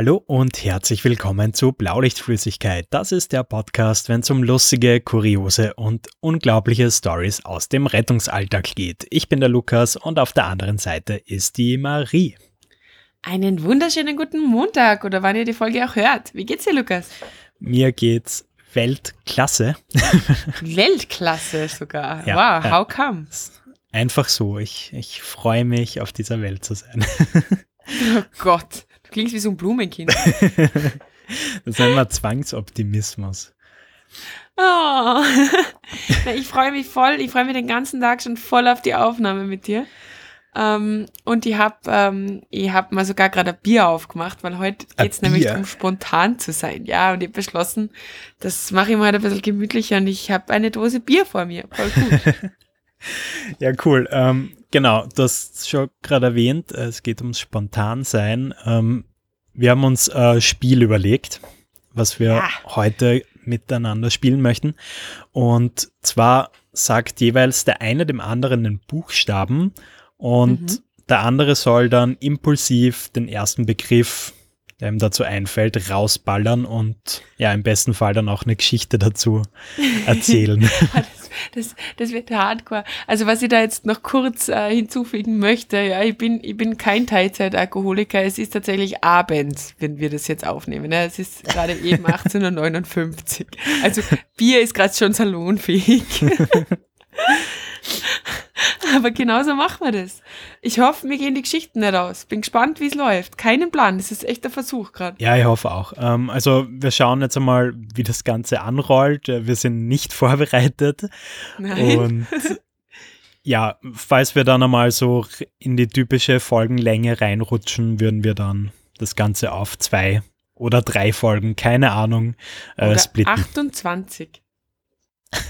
Hallo und herzlich willkommen zu Blaulichtflüssigkeit. Das ist der Podcast, wenn es um lustige, kuriose und unglaubliche Stories aus dem Rettungsalltag geht. Ich bin der Lukas und auf der anderen Seite ist die Marie. Einen wunderschönen guten Montag oder wann ihr die Folge auch hört. Wie geht's dir, Lukas? Mir geht's Weltklasse. Weltklasse sogar. Ja, wow, how come? Einfach so. Ich, ich freue mich, auf dieser Welt zu sein. Oh Gott. Klingt wie so ein Blumenkind. das nennen wir Zwangsoptimismus. Oh. ich freue mich voll, ich freue mich den ganzen Tag schon voll auf die Aufnahme mit dir. Ähm, und ich habe ähm, ich hab mal sogar gerade ein Bier aufgemacht, weil heute geht es nämlich darum, spontan zu sein. Ja, und ich habe beschlossen, das mache ich mal ein bisschen gemütlicher und ich habe eine Dose Bier vor mir. Voll gut. ja, cool. Ähm, genau, du hast schon gerade erwähnt, es geht ums Spontansein. Ähm, wir haben uns ein äh, Spiel überlegt, was wir ja. heute miteinander spielen möchten. Und zwar sagt jeweils der eine dem anderen den Buchstaben und mhm. der andere soll dann impulsiv den ersten Begriff, der ihm dazu einfällt, rausballern und ja, im besten Fall dann auch eine Geschichte dazu erzählen. Das, das wird hardcore. Also was ich da jetzt noch kurz äh, hinzufügen möchte, ja, ich bin, ich bin kein Teilzeitalkoholiker. Es ist tatsächlich abends, wenn wir das jetzt aufnehmen. Ja. Es ist gerade eben 18.59 Uhr. Also Bier ist gerade schon salonfähig. Aber genauso machen wir das. Ich hoffe, mir gehen die Geschichten nicht aus. Bin gespannt, wie es läuft. Keinen Plan. Das ist echt der Versuch gerade. Ja, ich hoffe auch. Ähm, also wir schauen jetzt einmal, wie das Ganze anrollt. Äh, wir sind nicht vorbereitet. Nein. Und ja, falls wir dann einmal so in die typische Folgenlänge reinrutschen, würden wir dann das Ganze auf zwei oder drei Folgen, keine Ahnung, äh, oder splitten. 28.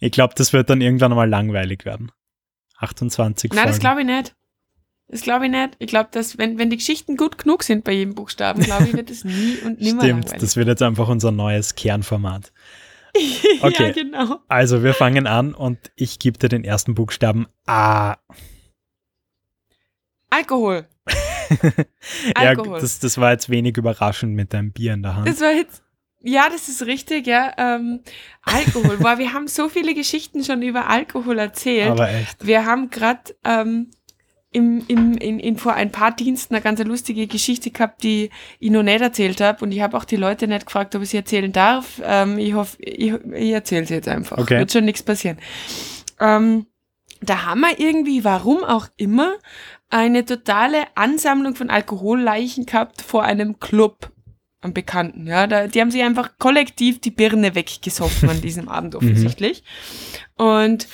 ich glaube, das wird dann irgendwann mal langweilig werden. 28 Nein, Folgen. das glaube ich nicht. Das glaube ich nicht. Ich glaube, dass, wenn, wenn die Geschichten gut genug sind bei jedem Buchstaben, glaube ich, wird es nie und nimmer Stimmt, langweilig. das wird jetzt einfach unser neues Kernformat. Okay, ja, genau. Also, wir fangen an und ich gebe dir den ersten Buchstaben A. Alkohol. ja, Alkohol. Das, das war jetzt wenig überraschend mit deinem Bier in der Hand. Das war jetzt ja, das ist richtig, ja. Ähm, Alkohol. Boah, wir haben so viele Geschichten schon über Alkohol erzählt. Aber echt. Wir haben gerade ähm, im, im, in, in, vor ein paar Diensten eine ganz lustige Geschichte gehabt, die ich noch nicht erzählt habe. Und ich habe auch die Leute nicht gefragt, ob ich sie erzählen darf. Ähm, ich hoffe, ich, ich erzähle sie jetzt einfach. Okay. Wird schon nichts passieren. Ähm, da haben wir irgendwie, warum auch immer, eine totale Ansammlung von Alkoholleichen gehabt vor einem Club am Bekannten. Ja, da, die haben sich einfach kollektiv die Birne weggesoffen an diesem Abend offensichtlich. Und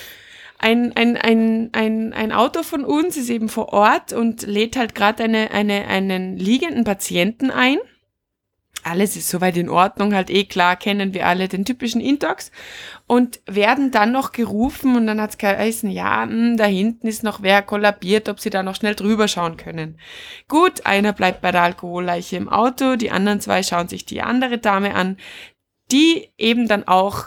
ein, ein, ein, ein, ein Auto von uns ist eben vor Ort und lädt halt gerade eine, eine, einen liegenden Patienten ein alles ist soweit in Ordnung, halt eh klar, kennen wir alle den typischen Intox und werden dann noch gerufen und dann hat's geheißen, ja, mh, hm, da hinten ist noch wer kollabiert, ob sie da noch schnell drüber schauen können. Gut, einer bleibt bei der Alkoholleiche im Auto, die anderen zwei schauen sich die andere Dame an, die eben dann auch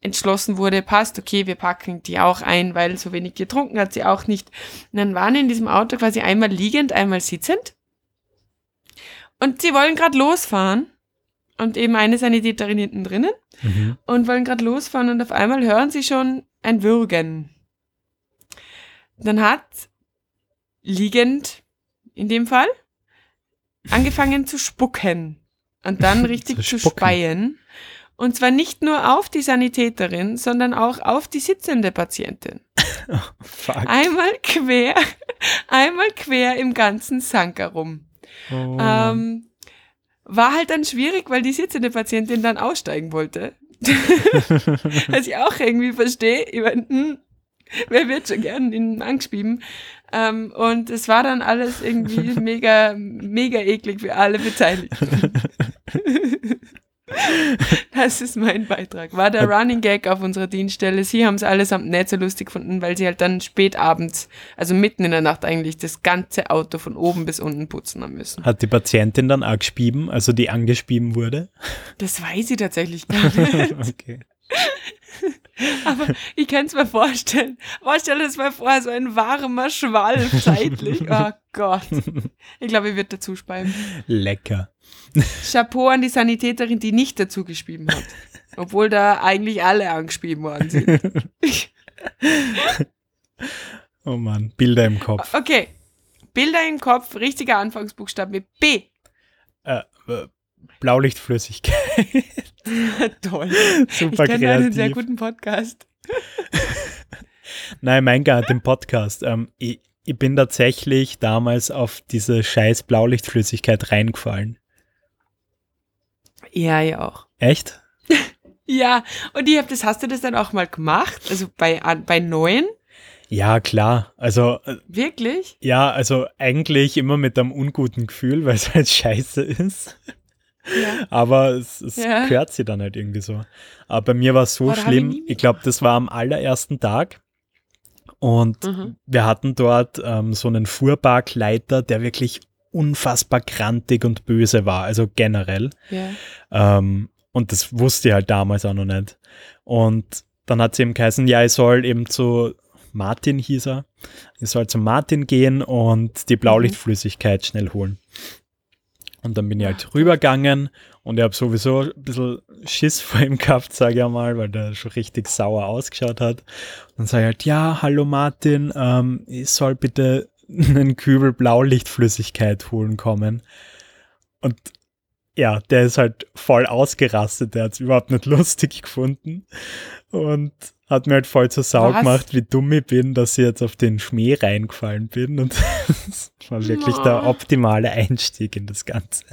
entschlossen wurde, passt, okay, wir packen die auch ein, weil so wenig getrunken hat sie auch nicht. Und dann waren in diesem Auto quasi einmal liegend, einmal sitzend und sie wollen gerade losfahren. Und eben eine Sanitäterin hinten drinnen. Mhm. Und wollen gerade losfahren und auf einmal hören sie schon ein Würgen. Dann hat liegend, in dem Fall, angefangen zu spucken. Und dann richtig zu, zu speien. Und zwar nicht nur auf die Sanitäterin, sondern auch auf die sitzende Patientin. Oh, einmal quer, einmal quer im ganzen Sanker rum. Oh. Ähm, war halt dann schwierig, weil die sitzende Patientin dann aussteigen wollte. Was ich auch irgendwie verstehe. Ich mein, hm, wer wird schon gern in Angst schieben? Ähm, und es war dann alles irgendwie mega, mega eklig für alle Beteiligten. Das ist mein Beitrag. War der Running Gag auf unserer Dienststelle. Sie haben es allesamt nicht so lustig gefunden, weil sie halt dann spät abends, also mitten in der Nacht eigentlich, das ganze Auto von oben bis unten putzen haben müssen. Hat die Patientin dann auch gespieben, also die angespieben wurde? Das weiß ich tatsächlich gar nicht. okay. Aber ich kann es mir vorstellen. Aber stell dir das mal vor, so ein warmer Schwall zeitlich. Oh Gott. Ich glaube, ich würde dazu speiben. Lecker. Chapeau an die Sanitäterin, die nicht dazu gespieben hat. Obwohl da eigentlich alle angespieben worden sind. oh Mann, Bilder im Kopf. Okay. Bilder im Kopf, richtiger Anfangsbuchstabe B. Äh, äh, Blaulichtflüssigkeit. Toll. Super ich kenne kreativ. einen sehr guten Podcast. Nein, mein Gott, den Podcast. Ähm, ich, ich bin tatsächlich damals auf diese scheiß Blaulichtflüssigkeit reingefallen. Ja, ja auch. Echt? Ja, und ich hab das, hast du das dann auch mal gemacht? Also bei, bei neuen? Ja, klar. Also, äh, Wirklich? ja, also eigentlich immer mit einem unguten Gefühl, weil es halt scheiße ist. Ja. Aber es, es Ja. gehört sie dann halt irgendwie so. Aber bei mir war es so Boah, ich schlimm. nie Ich glaube, das war am allerersten Tag. Und Mhm. wir hatten dort ähm, so einen Fuhrparkleiter, der wirklich unfassbar grantig und böse war, also generell. Ja. Ähm, und das wusste ich halt damals auch noch nicht. Und dann hat sie eben geheißen, ja, ich soll eben zu Martin hieß er, ich soll zu Martin gehen und die Blaulichtflüssigkeit schnell holen. Und dann bin ich halt rübergegangen und ich habe sowieso ein bisschen Schiss vor ihm gehabt, sage ich einmal, weil der schon richtig sauer ausgeschaut hat. Und dann sage ich halt, ja, hallo Martin, ähm, ich soll bitte einen Kübel Blaulichtflüssigkeit holen kommen. Und ja, der ist halt voll ausgerastet, der hat es überhaupt nicht lustig gefunden und hat mir halt voll zur Sau Was? gemacht, wie dumm ich bin, dass ich jetzt auf den Schmäh reingefallen bin und das war wirklich der Oh. optimale Einstieg in das Ganze.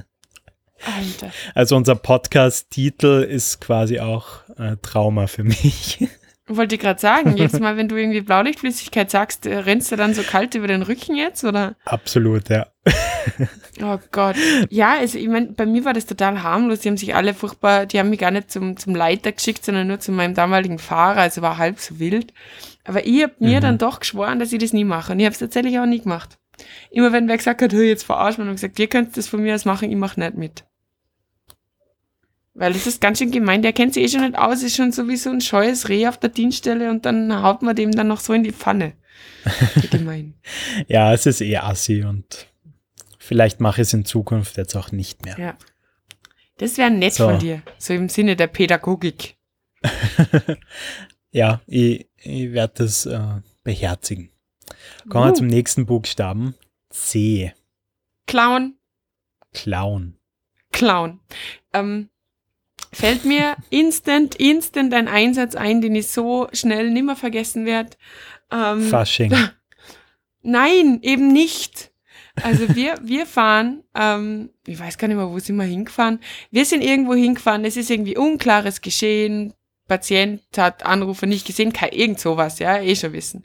Alter. Also unser Podcast-Titel ist quasi auch äh, Trauma für mich. Wollte ich gerade sagen, jedes Mal, wenn du irgendwie Blaulichtflüssigkeit sagst, äh, rennst du dann so kalt über den Rücken jetzt, oder? Absolut, ja. Oh Gott. Ja, also ich meine, bei mir war das total harmlos. Die haben sich alle furchtbar, die haben mich gar nicht zum, zum Leiter geschickt, sondern nur zu meinem damaligen Fahrer, also war halb so wild. Aber ich habe mir Mhm. dann doch geschworen, dass ich das nie mache. Und ich habe es tatsächlich auch nie gemacht. Immer wenn wer gesagt hat, hey, jetzt verarsch mich, habe ich gesagt, ihr könnt das von mir aus machen, ich mache nicht mit. Weil das ist ganz schön gemein, der kennt sich eh schon nicht aus, ist schon so wie so ein scheues Reh auf der Dienststelle und dann haut man dem dann noch so in die Pfanne. Gemein. Ja, es ist eh assi und vielleicht mache ich es in Zukunft jetzt auch nicht mehr. Ja. Das wäre nett So. von dir, so im Sinne der Pädagogik. Ja, ich, ich werde das äh, beherzigen. Kommen wir Uh. zum nächsten Buchstaben. C. Clown, Clown. Clown. Ähm, fällt mir instant, instant ein Einsatz ein, den ich so schnell nimmer vergessen werde. Ähm, Fasching. Nein, eben nicht. Also wir, wir fahren, ähm, ich weiß gar nicht mehr, wo sind wir hingefahren. Wir sind irgendwo hingefahren, es ist irgendwie unklares Geschehen, Patient hat Anrufer nicht gesehen, kein, irgend sowas, ja, eh schon wissen.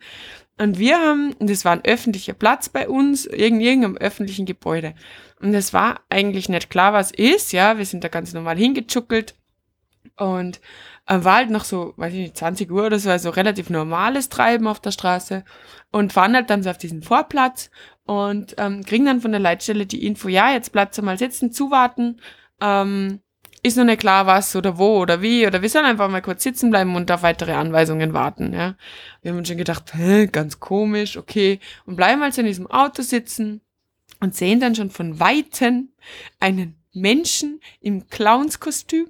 Und wir haben, und das war ein öffentlicher Platz bei uns, in irgendeinem öffentlichen Gebäude. Und es war eigentlich nicht klar, was ist, ja, wir sind da ganz normal hingechuckelt und äh, war halt noch so, weiß ich nicht, 20 Uhr oder so, also relativ normales Treiben auf der Straße. Und fahren halt dann so auf diesen Vorplatz und ähm, kriegen dann von der Leitstelle die Info, ja, jetzt bleibt mal sitzen, zuwarten, ähm, ist noch nicht klar, was oder wo oder wie, oder wir sollen einfach mal kurz sitzen bleiben und auf weitere Anweisungen warten, ja. Wir haben uns schon gedacht, hä, ganz komisch, okay, und bleiben also in diesem Auto sitzen und sehen dann schon von Weitem einen Menschen im Clownskostüm,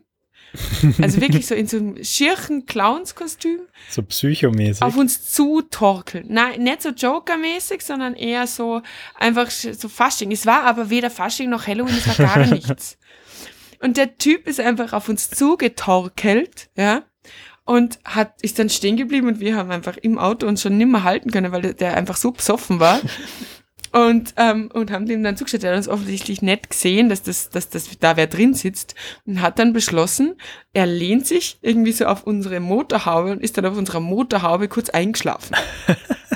also wirklich so in so einem schirchen Clownskostüm, So psychomäßig. auf uns zutorkeln. Nein, nicht so Joker-mäßig, sondern eher so einfach so Fasching. Es war aber weder Fasching noch Halloween, es war gar nichts. Und der Typ ist einfach auf uns zugetorkelt, ja, und hat, ist dann stehen geblieben und wir haben einfach im Auto uns schon nimmer halten können, weil der, der einfach so besoffen war. Und, ähm, und haben dem dann zugestellt, er hat uns offensichtlich nicht gesehen, dass das, dass das da wer drin sitzt und hat dann beschlossen, er lehnt sich irgendwie so auf unsere Motorhaube und ist dann auf unserer Motorhaube kurz eingeschlafen.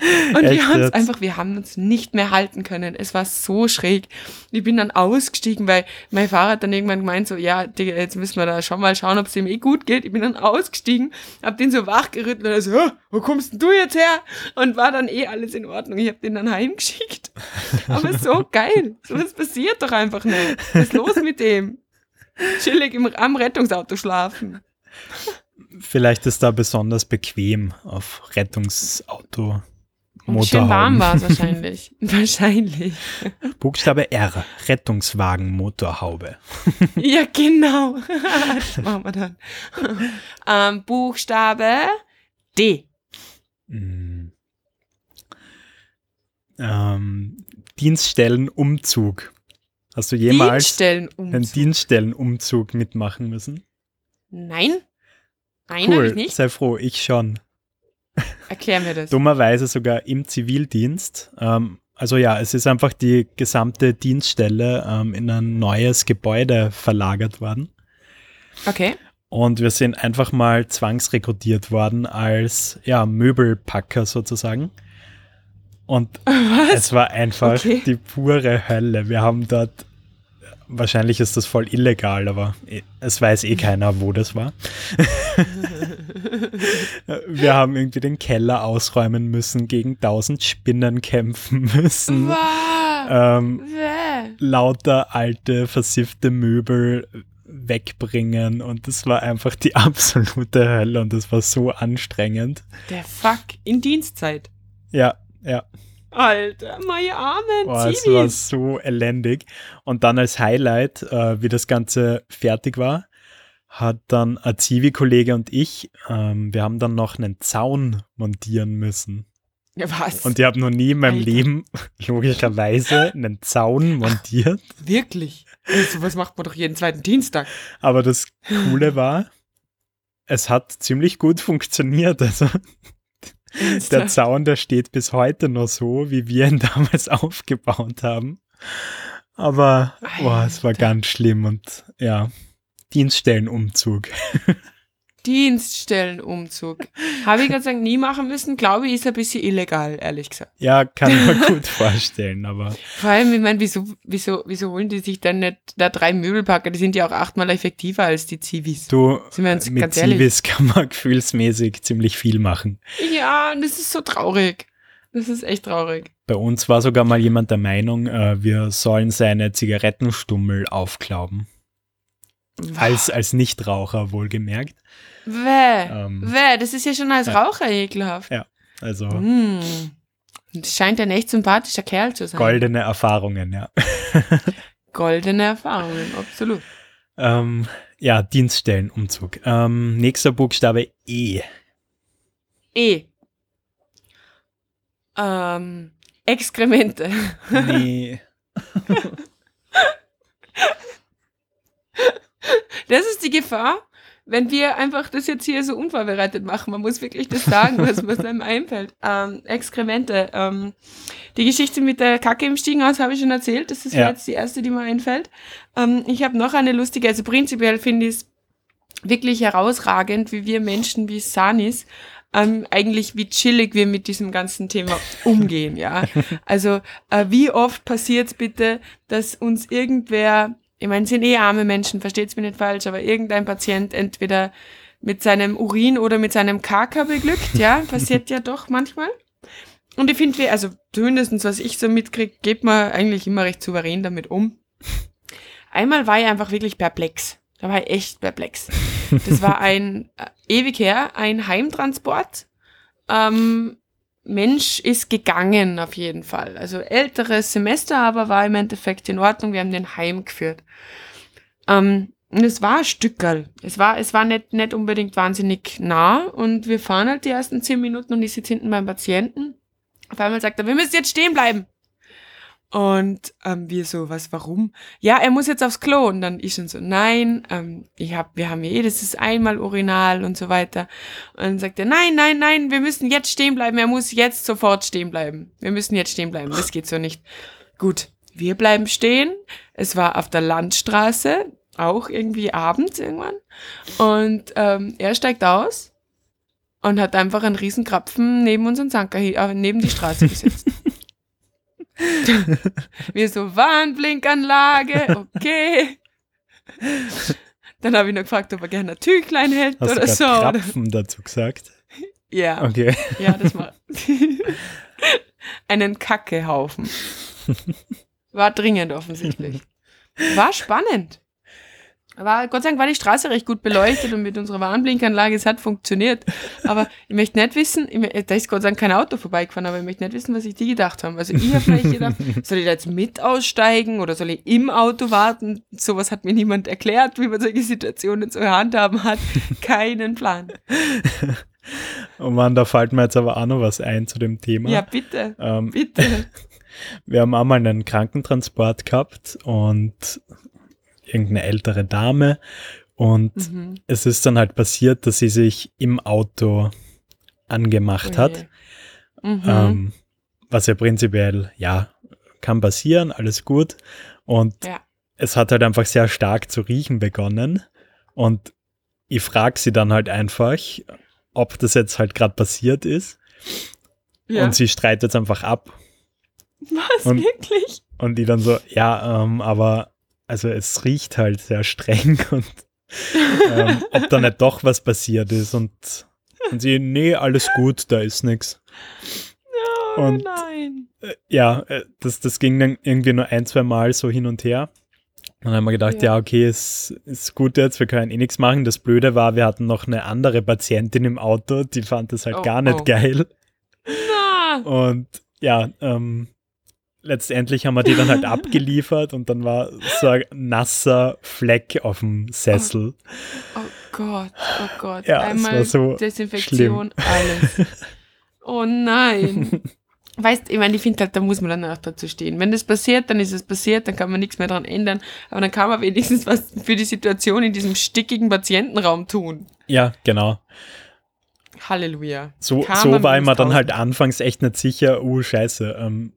Und Echt wir haben uns jetzt? einfach, wir haben uns nicht mehr halten können. Es war so schräg. Ich bin dann ausgestiegen, weil mein Fahrer hat dann irgendwann gemeint so, ja, Digga, jetzt müssen wir da schon mal schauen, ob es ihm eh gut geht. Ich bin dann ausgestiegen, hab den so wachgerüttelt und er so, "Hä, wo kommst denn du jetzt her? Und war dann eh alles in Ordnung. Ich hab den dann heimgeschickt. Aber so geil. So was passiert doch einfach nicht. Was ist los mit dem? Chillig im, am Rettungsauto schlafen. Vielleicht ist da besonders bequem auf Rettungsauto. Und schön warm war es wahrscheinlich. wahrscheinlich. Buchstabe R, Rettungswagen Motorhaube. ja, genau. das machen wir dann. Ähm, Buchstabe D. Mm. Ähm, Dienststellenumzug. Hast du jemals Dienststellenumzug. einen Dienststellenumzug mitmachen müssen? Nein. Nein, cool, habe ich nicht. sei froh, ich schon. Erklär mir das. Dummerweise sogar im Zivildienst. Ähm, also ja, es ist einfach die gesamte Dienststelle ähm, in ein neues Gebäude verlagert worden. Okay. Und wir sind einfach mal zwangsrekrutiert worden als ja, Möbelpacker sozusagen. Und Was? es war einfach Okay. die pure Hölle. Wir haben dort, wahrscheinlich ist das voll illegal, aber es weiß eh keiner, wo das war. wir haben irgendwie den Keller ausräumen müssen, gegen tausend Spinnen kämpfen müssen. Wow. Ähm, lauter alte, versiffte Möbel wegbringen und das war einfach die absolute Hölle und das war so anstrengend. Der Fuck in Dienstzeit. Ja, ja. Alter, meine armen Boah, es war so elendig. Und dann als Highlight, äh, wie das Ganze fertig war, hat dann ein Zivi-Kollege und ich, ähm, wir haben dann noch einen Zaun montieren müssen. Ja, was? Und ich habe noch nie in meinem Alter. Leben logischerweise einen Zaun montiert. Wirklich? Also, was macht man doch jeden zweiten Dienstag? Aber das Coole war, es hat ziemlich gut funktioniert. Also der Zaun, der steht bis heute noch so, wie wir ihn damals aufgebaut haben. Aber boah, es war Alter. ganz schlimm und ja, Dienststellenumzug. Dienststellenumzug. Habe ich Gott sei Dank nie machen müssen. Glaube ich, ist ein bisschen illegal, ehrlich gesagt. Ja, kann ich mir gut vorstellen, aber Vor allem, ich meine, wieso, wieso, wieso holen die sich dann nicht da drei Möbelpacker? Die sind ja auch achtmal effektiver als die Zivis. du, uns mit ganz? Civis kann man gefühlsmäßig ziemlich viel machen. Ja, und das ist so traurig. Das ist echt traurig. Bei uns war sogar mal jemand der Meinung, äh, wir sollen seine Zigarettenstummel aufklauben. Als, als Nichtraucher wohlgemerkt. Wäh. Ähm, Wäh, das ist ja schon als ja. Raucher ekelhaft. Ja. Also Mm. Das scheint ein echt sympathischer Kerl zu sein. goldene Erfahrungen, ja. Goldene Erfahrungen, absolut. Ähm, ja, Dienststellenumzug. Ähm, nächster Buchstabe E. E. Ähm, Exkremente. Nee. Das ist die Gefahr, wenn wir einfach das jetzt hier so unvorbereitet machen. Man muss wirklich das sagen, was, was einem einfällt. Ähm, Exkremente. Ähm, die Geschichte mit der Kacke im Stiegenhaus habe ich schon erzählt. Das ist Ja. jetzt die erste, die mir einfällt. Ähm, ich habe noch eine lustige, also prinzipiell finde ich es wirklich herausragend, wie wir Menschen wie Sanis ähm, eigentlich wie chillig wir mit diesem ganzen Thema umgehen, ja. Also äh, wie oft passiert bitte, dass uns irgendwer, ich meine, sind eh arme Menschen, versteht's mir nicht falsch, aber irgendein Patient entweder mit seinem Urin oder mit seinem Kaka beglückt, ja, passiert ja doch manchmal. Und ich finde, wir, also zumindestens was ich so mitkriege, geht man eigentlich immer recht souverän damit um. Einmal war ich einfach wirklich perplex. Da war ich echt perplex. Das war ein äh, ewig her, ein Heimtransport. Ähm, Mensch ist gegangen auf jeden Fall. Also älteres Semester, aber war im Endeffekt in Ordnung. Wir haben den heimgeführt. Ähm, und es war ein Stückerl. Es war, es war nicht, nicht unbedingt wahnsinnig nah und wir fahren halt die ersten zehn Minuten und ich sitze hinten beim Patienten. Auf einmal sagt er, wir müssen jetzt stehen bleiben. Und ähm, wir so, was, warum? Ja, er muss jetzt aufs Klo. Und dann ich schon so, nein, ähm, ich hab, wir haben ja eh, das ist einmal Urinal und so weiter. Und dann sagt er, nein, nein, nein, wir müssen jetzt stehen bleiben. Er muss jetzt sofort stehen bleiben. Wir müssen jetzt stehen bleiben. Das geht so nicht. Gut, wir bleiben stehen. Es war auf der Landstraße, auch irgendwie abends irgendwann. Und ähm, er steigt aus und hat einfach einen riesen Krapfen neben unseren Zanker, äh, neben die Straße gesetzt. Wir so, Warnblinkanlage, okay. Dann habe ich noch gefragt, ob er gerne ein Tüchlein hält Hast oder du so. gerade Oder, Krapfen dazu gesagt? ja, Okay. ja, das war einen Kackehaufen. War dringend offensichtlich. War spannend. War, Gott sei Dank war die Straße recht gut beleuchtet und mit unserer Warnblinkanlage, es hat funktioniert. Aber ich möchte nicht wissen, ich, da ist Gott sei Dank kein Auto vorbeigefahren, aber ich möchte nicht wissen, was sich die gedacht haben. Also ich habe vielleicht gedacht, soll ich da jetzt mit aussteigen oder soll ich im Auto warten? Sowas hat mir niemand erklärt, wie man solche Situationen zu handhaben hat. Keinen Plan. Oh Mann, da fällt mir jetzt aber auch noch was ein zu dem Thema. Ja, bitte. Ähm, Bitte. Wir haben einmal einen Krankentransport gehabt und irgendeine ältere Dame. Und Mhm. es ist dann halt passiert, dass sie sich im Auto angemacht hat. Mhm. Ähm, was ja prinzipiell, ja, kann passieren, alles gut. Und Ja. es hat halt einfach sehr stark zu riechen begonnen. Und ich frage sie dann halt einfach, ob das jetzt halt gerade passiert ist. ja. Und sie streitet es einfach ab. Was, und- wirklich? Und die dann so, ja, ähm, aber also es riecht halt sehr streng und ähm, ob da nicht doch was passiert ist. Und, und sie, nee, alles gut, da ist nichts. Oh Und- nein. Äh, ja, äh, das, das ging dann irgendwie nur ein, zwei Mal so hin und her. Und dann haben wir gedacht, Ja. ja, okay, es ist gut jetzt, wir können eh nichts machen. Das Blöde war, wir hatten noch eine andere Patientin im Auto, die fand das halt Oh, gar nicht oh. geil. Na. Und ja, ähm, letztendlich haben wir die dann halt abgeliefert und dann war so ein nasser Fleck auf dem Sessel. Oh Gott, oh Gott. Ja, Einmal so Desinfektion, alles. Oh nein. Weißt, ich meine, ich finde halt, da muss man dann auch dazu stehen. Wenn das passiert, dann ist es passiert, dann kann man nichts mehr dran ändern. Aber dann kann man wenigstens was für die Situation in diesem stickigen Patientenraum tun. Ja, genau. Halleluja. So, so war ich mir dann 1000. halt anfangs echt nicht sicher, oh scheiße, ähm,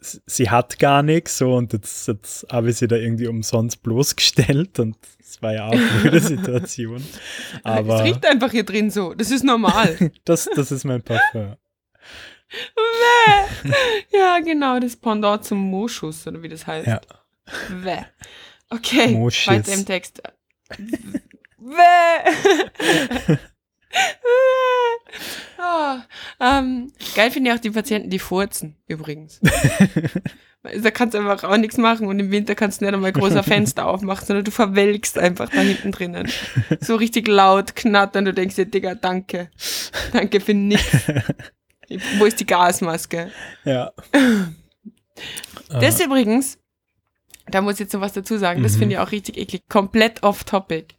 sie hat gar nichts so und jetzt, jetzt habe ich sie da irgendwie umsonst bloßgestellt und es war ja auch eine blöde Situation. es Aber riecht einfach hier drin so. Das ist normal. das, das ist mein Parfum. Bäh. ja, genau, das Pendant zum Moschus, oder wie das heißt. Ja. Bäh. Okay, Moschus. weiter im Text. Bäh. oh, ähm, geil finde ich auch die Patienten, die furzen, übrigens. Da kannst du einfach auch nichts machen und im Winter kannst du nicht einmal großer Fenster aufmachen, sondern du verwelkst einfach da hinten drinnen. So richtig laut knattern, du denkst dir, Digga, danke. Danke für nichts. Wo ist die Gasmaske? Ja. Das übrigens, da muss ich jetzt noch was dazu sagen, das Mhm. finde ich auch richtig eklig, komplett off-topic.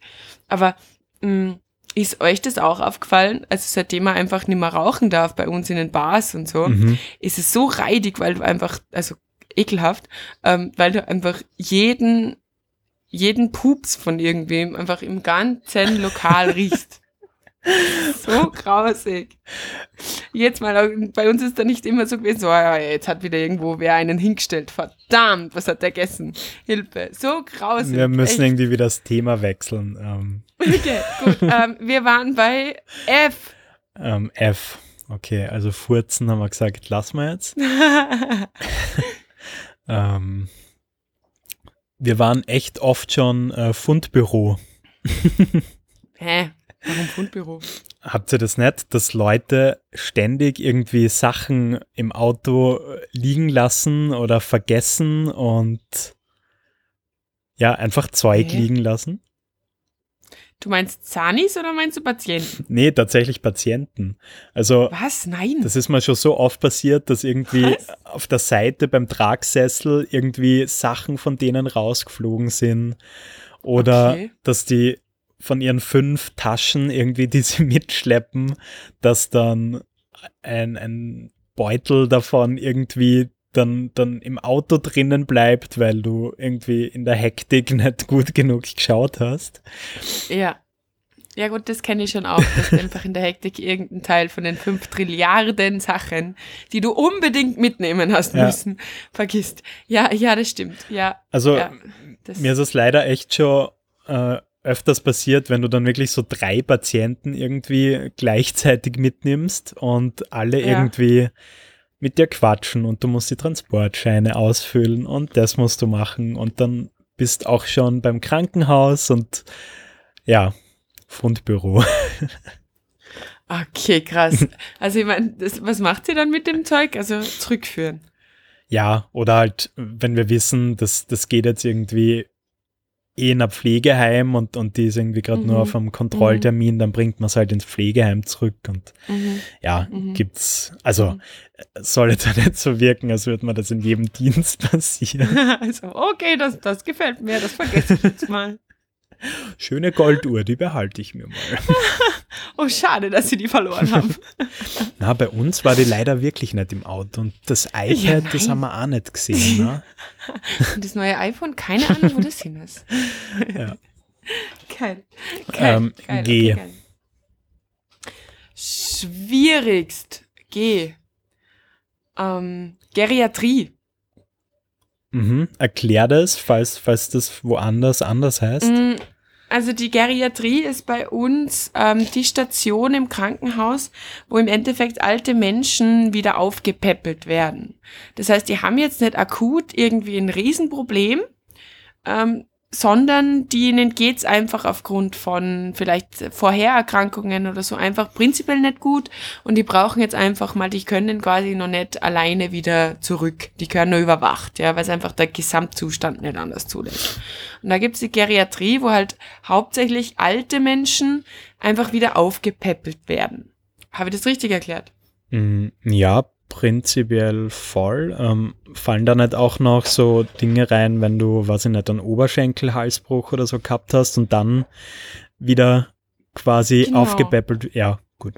Aber mh, ist euch das auch aufgefallen? Also seitdem man einfach nicht mehr rauchen darf bei uns in den Bars und so, Mhm. ist es so reidig, weil du einfach, also ekelhaft, ähm, weil du einfach jeden, jeden Pups von irgendwem einfach im ganzen Lokal riechst. So grausig. Jetzt mal, bei uns ist da nicht immer so gewesen, so, ja, jetzt hat wieder irgendwo wer einen hingestellt. Verdammt, was hat der gegessen? Hilfe. So grausig. Wir müssen echt. irgendwie wieder das Thema wechseln. Ähm, Okay, gut. ähm, wir waren bei F. ähm, F. Okay, also Furzen haben wir gesagt, lassen wir jetzt. Ähm, wir waren echt oft schon äh, Fundbüro. Hä? Warum Fundbüro? Habt ihr das nicht, dass Leute ständig irgendwie Sachen im Auto liegen lassen oder vergessen und ja, einfach Zeug Hä? liegen lassen? Du meinst Zanis oder meinst du Patienten? Nee, tatsächlich Patienten. Also Was? Nein. das ist mir schon so oft passiert, dass irgendwie Was? auf der Seite beim Tragsessel irgendwie Sachen von denen rausgeflogen sind oder Okay. dass die von ihren fünf Taschen irgendwie, die sie mitschleppen, dass dann ein, ein Beutel davon irgendwie dann, dann im Auto drinnen bleibt, weil du irgendwie in der Hektik nicht gut genug geschaut hast. Ja. Ja gut, das kenne ich schon auch, dass du einfach in der Hektik irgendeinen Teil von den fünf Trilliarden Sachen, die du unbedingt mitnehmen hast Ja. müssen, vergisst. Ja, ja, das stimmt. Ja, Also ja. Das, Mir ist es leider echt schon äh, öfters passiert, wenn du dann wirklich so drei Patienten irgendwie gleichzeitig mitnimmst und alle Ja. irgendwie mit dir quatschen und du musst die Transportscheine ausfüllen und das musst du machen und dann bist auch schon beim Krankenhaus und ja, Fundbüro. okay, krass. Also ich meine, was macht sie dann mit dem Zeug? Also zurückführen. Ja, oder halt, wenn wir wissen, dass das geht jetzt irgendwie eh in ein Pflegeheim und, und die ist irgendwie gerade mhm. nur auf einem Kontrolltermin, dann bringt man es halt ins Pflegeheim zurück und mhm. ja, mhm. gibt's, also mhm. soll jetzt nicht so wirken, als würde man das in jedem Dienst passieren. also, okay, das, das gefällt mir, das vergesse ich jetzt mal. Schöne Golduhr, die behalte ich mir mal. oh, schade, dass sie die verloren haben. Na, bei uns war die leider wirklich nicht im Auto. Und das iPad, ja, das haben wir auch nicht gesehen. Ne? Und das neue iPhone, keine Ahnung, wo das hin ist. ja. Geil. Geil. Ähm, geil. G. Okay, geil. Schwierigst. G. Ähm, Geriatrie. Mhm. Erklär das, falls, falls das woanders anders heißt. Also die Geriatrie ist bei uns ähm, die Station im Krankenhaus, wo im Endeffekt alte Menschen wieder aufgepäppelt werden. Das heißt, die haben jetzt nicht akut irgendwie ein Riesenproblem, ähm, sondern denen geht's einfach aufgrund von vielleicht Vorhererkrankungen oder so einfach prinzipiell nicht gut und die brauchen jetzt einfach mal, die können quasi noch nicht alleine wieder zurück. Die können nur überwacht, ja, weil es einfach der Gesamtzustand nicht anders zulässt. Und da gibt's die Geriatrie, wo halt hauptsächlich alte Menschen einfach wieder aufgepäppelt werden. Habe ich das richtig erklärt? Mm, ja, prinzipiell voll. Ähm, fallen da nicht auch noch so Dinge rein, wenn du, weiß ich nicht, einen Oberschenkelhalsbruch oder so gehabt hast und dann wieder quasi genau. aufgepäppelt? Ja, gut.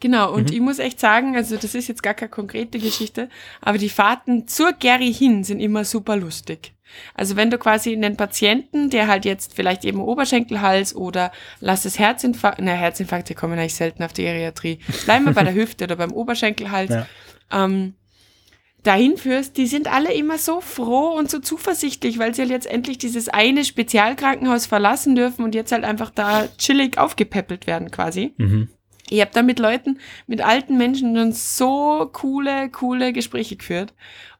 Genau, und mhm. ich muss echt sagen, also das ist jetzt gar keine konkrete Geschichte, aber die Fahrten zur Gary hin sind immer super lustig. Also wenn du quasi einen Patienten, der halt jetzt vielleicht eben Oberschenkelhals oder lass es Herzinfarkt, na Herzinfarkte kommen eigentlich selten auf die Geriatrie, bleiben wir bei der Hüfte oder beim Oberschenkelhals, ja. ähm, dahin führst, die sind alle immer so froh und so zuversichtlich, weil sie halt jetzt endlich dieses eine Spezialkrankenhaus verlassen dürfen und jetzt halt einfach da chillig aufgepäppelt werden quasi. Mhm. Ich habe da mit Leuten, mit alten Menschen dann so coole, coole Gespräche geführt.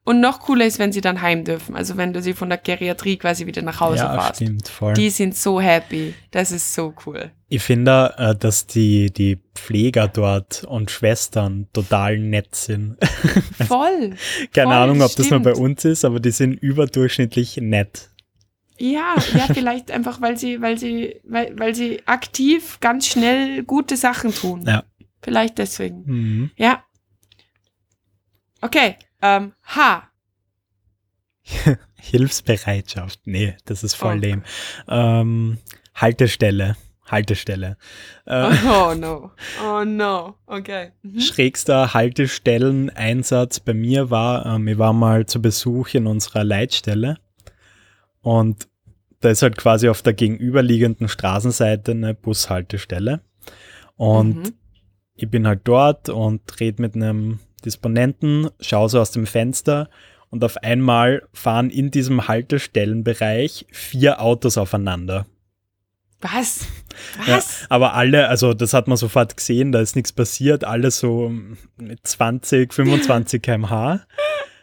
Und noch cooler ist, wenn sie dann heim dürfen. Also wenn du sie von der Geriatrie quasi wieder nach Hause ja, fahrst. Stimmt, voll. Die sind so happy. Das ist so cool. Ich finde, äh, dass die, die Pfleger dort und Schwestern total nett sind. Voll. Keine voll, Ahnung, ob stimmt. das nur bei uns ist, aber die sind überdurchschnittlich nett. Ja, ja, vielleicht einfach, weil sie, weil sie, weil, weil sie aktiv ganz schnell gute Sachen tun. Ja. Vielleicht deswegen. Mhm. Ja. Okay, ähm, H. Hilfsbereitschaft. Nee, das ist voll oh. lame. Ähm, Haltestelle. Haltestelle. Äh, oh no. Oh no. Okay. Mhm. Schrägster Haltestelleneinsatz bei mir war, ähm, ich war mal zu Besuch in unserer Leitstelle und da ist halt quasi auf der gegenüberliegenden Straßenseite eine Bushaltestelle. Und mhm. ich bin halt dort und rede mit einem Disponenten, schaue so aus dem Fenster und auf einmal fahren in diesem Haltestellenbereich vier Autos aufeinander. Was? Was? Ja, aber alle, also das hat man sofort gesehen, da ist nichts passiert, alle so mit 20, 25 km/h.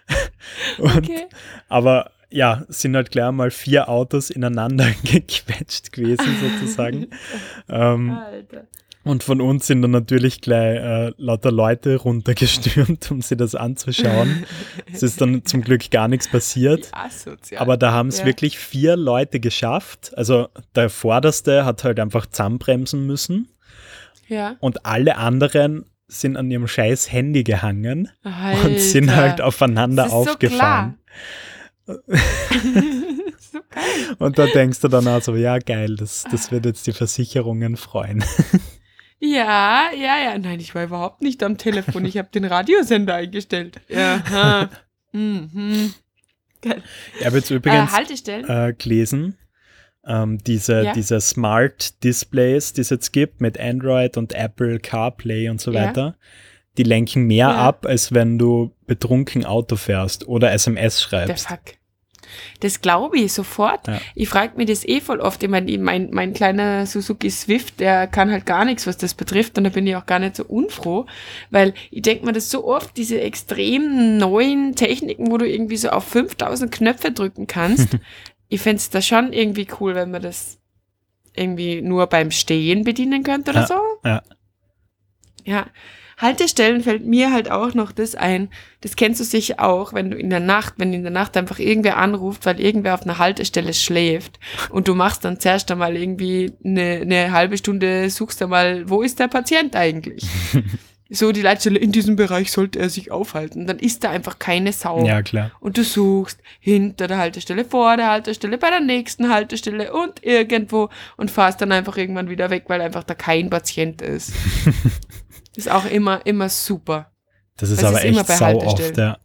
okay. Aber ja, sind halt klar mal vier Autos ineinander gequetscht gewesen, sozusagen. ähm, Alter. Und von uns sind dann natürlich gleich äh, lauter Leute runtergestürmt, um sich das anzuschauen. es ist dann zum Glück gar nichts passiert. Aber da haben es ja. wirklich vier Leute geschafft. Also der Vorderste hat halt einfach zusammenbremsen müssen. Ja. Und alle anderen sind an ihrem scheiß Handy gehangen Alter. und sind halt aufeinander aufgefahren. So und da denkst du dann auch so, ja geil, das, das wird jetzt die Versicherungen freuen. Ja, ja, ja. Nein, ich war überhaupt nicht am Telefon. Ich habe den Radiosender eingestellt. Ja. mhm. Geil. Ich habe jetzt übrigens äh, äh, gelesen, ähm, diese, ja. diese Smart Displays, die es jetzt gibt mit Android und Apple CarPlay und so weiter, ja. die lenken mehr ja. ab, als wenn du betrunken Auto fährst oder SMS schreibst. Der Fuck. Das glaube ich sofort. Ja. Ich frage mich das eh voll oft. Ich meine, mein, mein kleiner Suzuki Swift, der kann halt gar nichts, was das betrifft. Und da bin ich auch gar nicht so unfroh, weil ich denke mir das so oft, diese extrem neuen Techniken, wo du irgendwie so auf 5000 Knöpfe drücken kannst. ich fände es da schon irgendwie cool, wenn man das irgendwie nur beim Stehen bedienen könnte oder ja. so. Ja. Ja. Haltestellen fällt mir halt auch noch das ein. Das kennst du sicher auch, wenn du in der Nacht, wenn in der Nacht einfach irgendwer anruft, weil irgendwer auf einer Haltestelle schläft und du machst dann zuerst einmal irgendwie eine, eine halbe Stunde, suchst einmal, wo ist der Patient eigentlich? so die Leitstelle, in diesem Bereich sollte er sich aufhalten. Dann ist da einfach keine Sau. Ja, klar. Und du suchst hinter der Haltestelle, vor der Haltestelle, bei der nächsten Haltestelle und irgendwo und fahrst dann einfach irgendwann wieder weg, weil einfach da kein Patient ist. ist auch immer, immer super. Das ist aber echt sau oft, ja.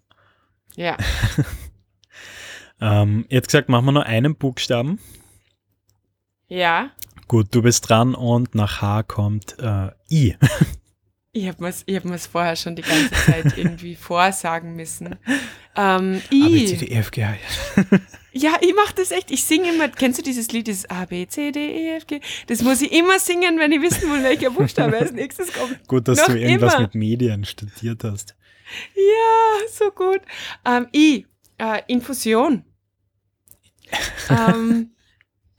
Ja. ähm, jetzt gesagt, machen wir nur einen Buchstaben. Ja. Gut, du bist dran und nach H kommt äh, I. Ich habe mir's, ich hab vorher schon die ganze Zeit irgendwie vorsagen müssen. Ähm, I. A, B, C, D, E, F, G, H. Ja, ich mache das echt. Ich singe immer, kennst du dieses Lied, dieses A, B, C, D, E, F, G? Das muss ich immer singen, wenn ich wissen will, welcher Buchstabe als nächstes kommt. Gut, dass Noch du irgendwas immer. mit Medien studiert hast. Ja, so gut. Ähm, I, äh, Infusion. ähm,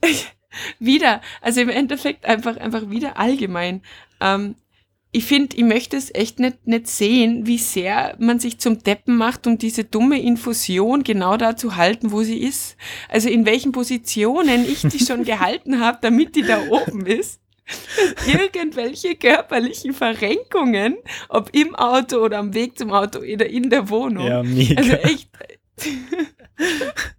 wieder, also im Endeffekt einfach, einfach wieder allgemein. Ähm, ich finde, ich möchte es echt nicht, nicht sehen, wie sehr man sich zum Deppen macht, um diese dumme Infusion genau da zu halten, wo sie ist. Also in welchen Positionen ich die schon gehalten habe, damit die da oben ist. Irgendwelche körperlichen Verrenkungen, ob im Auto oder am Weg zum Auto oder in der Wohnung. Ja, mega. Also echt.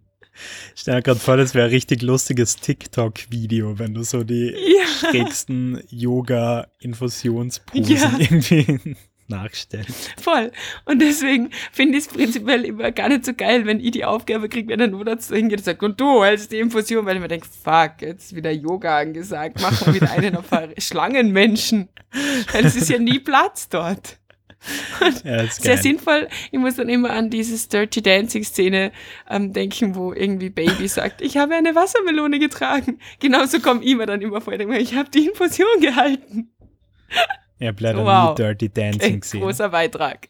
Ich stelle mir gerade vor, das wäre ein richtig lustiges TikTok-Video, wenn du so die ja. schrägsten Yoga-Infusionsposen ja. irgendwie nachstellst. Voll. Und deswegen finde ich es prinzipiell immer gar nicht so geil, wenn ich die Aufgabe kriege, wenn der Notarzt hingeht und sagt, und du hältst die Infusion, weil ich mir denke, fuck, jetzt wieder Yoga angesagt, machen wir wieder einen auf Schlangenmenschen. Weil es ist ja nie Platz dort. Ja, sehr sinnvoll. Ich muss dann immer an diese Dirty Dancing Szene ähm, denken, wo irgendwie Baby sagt, ich habe eine Wassermelone getragen. Genauso komme ich mir dann immer vor, ich, ich habe die Infusion gehalten. Habe leider wow. nie Dirty Dancing gesehen. Großer Beitrag.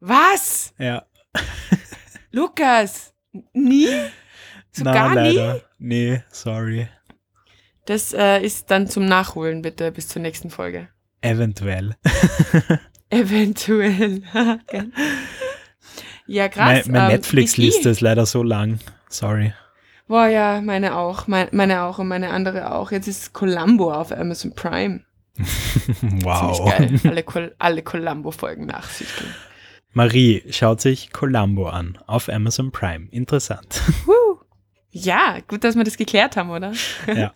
Was? Ja. Lukas, nie? So Na, gar leider. nie? Nee, sorry. Das äh, ist dann zum Nachholen bitte bis zur nächsten Folge. Eventuell. Eventuell. ja, krass. Meine, meine ähm, Netflix-Liste ist leider so lang. Sorry. Boah, ja, meine auch. Meine, meine auch und meine andere auch. Jetzt ist Columbo auf Amazon Prime. wow. Geil. Alle, Col alle Columbo-Folgen nachsichtigen. Marie schaut sich Columbo an auf Amazon Prime. Interessant. Ja, gut, dass wir das geklärt haben, oder? Ja.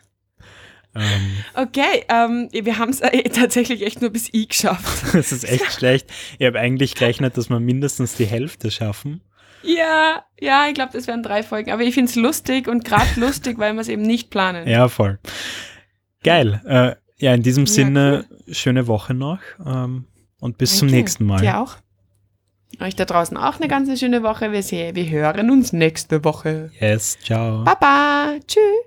Ähm, okay, ähm, wir haben es äh, tatsächlich echt nur bis I geschafft. das ist echt schlecht. Ich habe eigentlich gerechnet, dass wir mindestens die Hälfte schaffen. Ja, ja, ich glaube, das wären drei Folgen. Aber ich finde es lustig und gerade lustig, weil wir es eben nicht planen. Ja, voll. Geil. Äh, ja, in diesem ja, Sinne, cool. schöne Woche noch ähm, und bis Danke. zum nächsten Mal. Ja, auch. Euch da draußen auch eine ganz schöne Woche. Wir, sehen, wir hören uns nächste Woche. Yes, ciao. Baba, tschüss.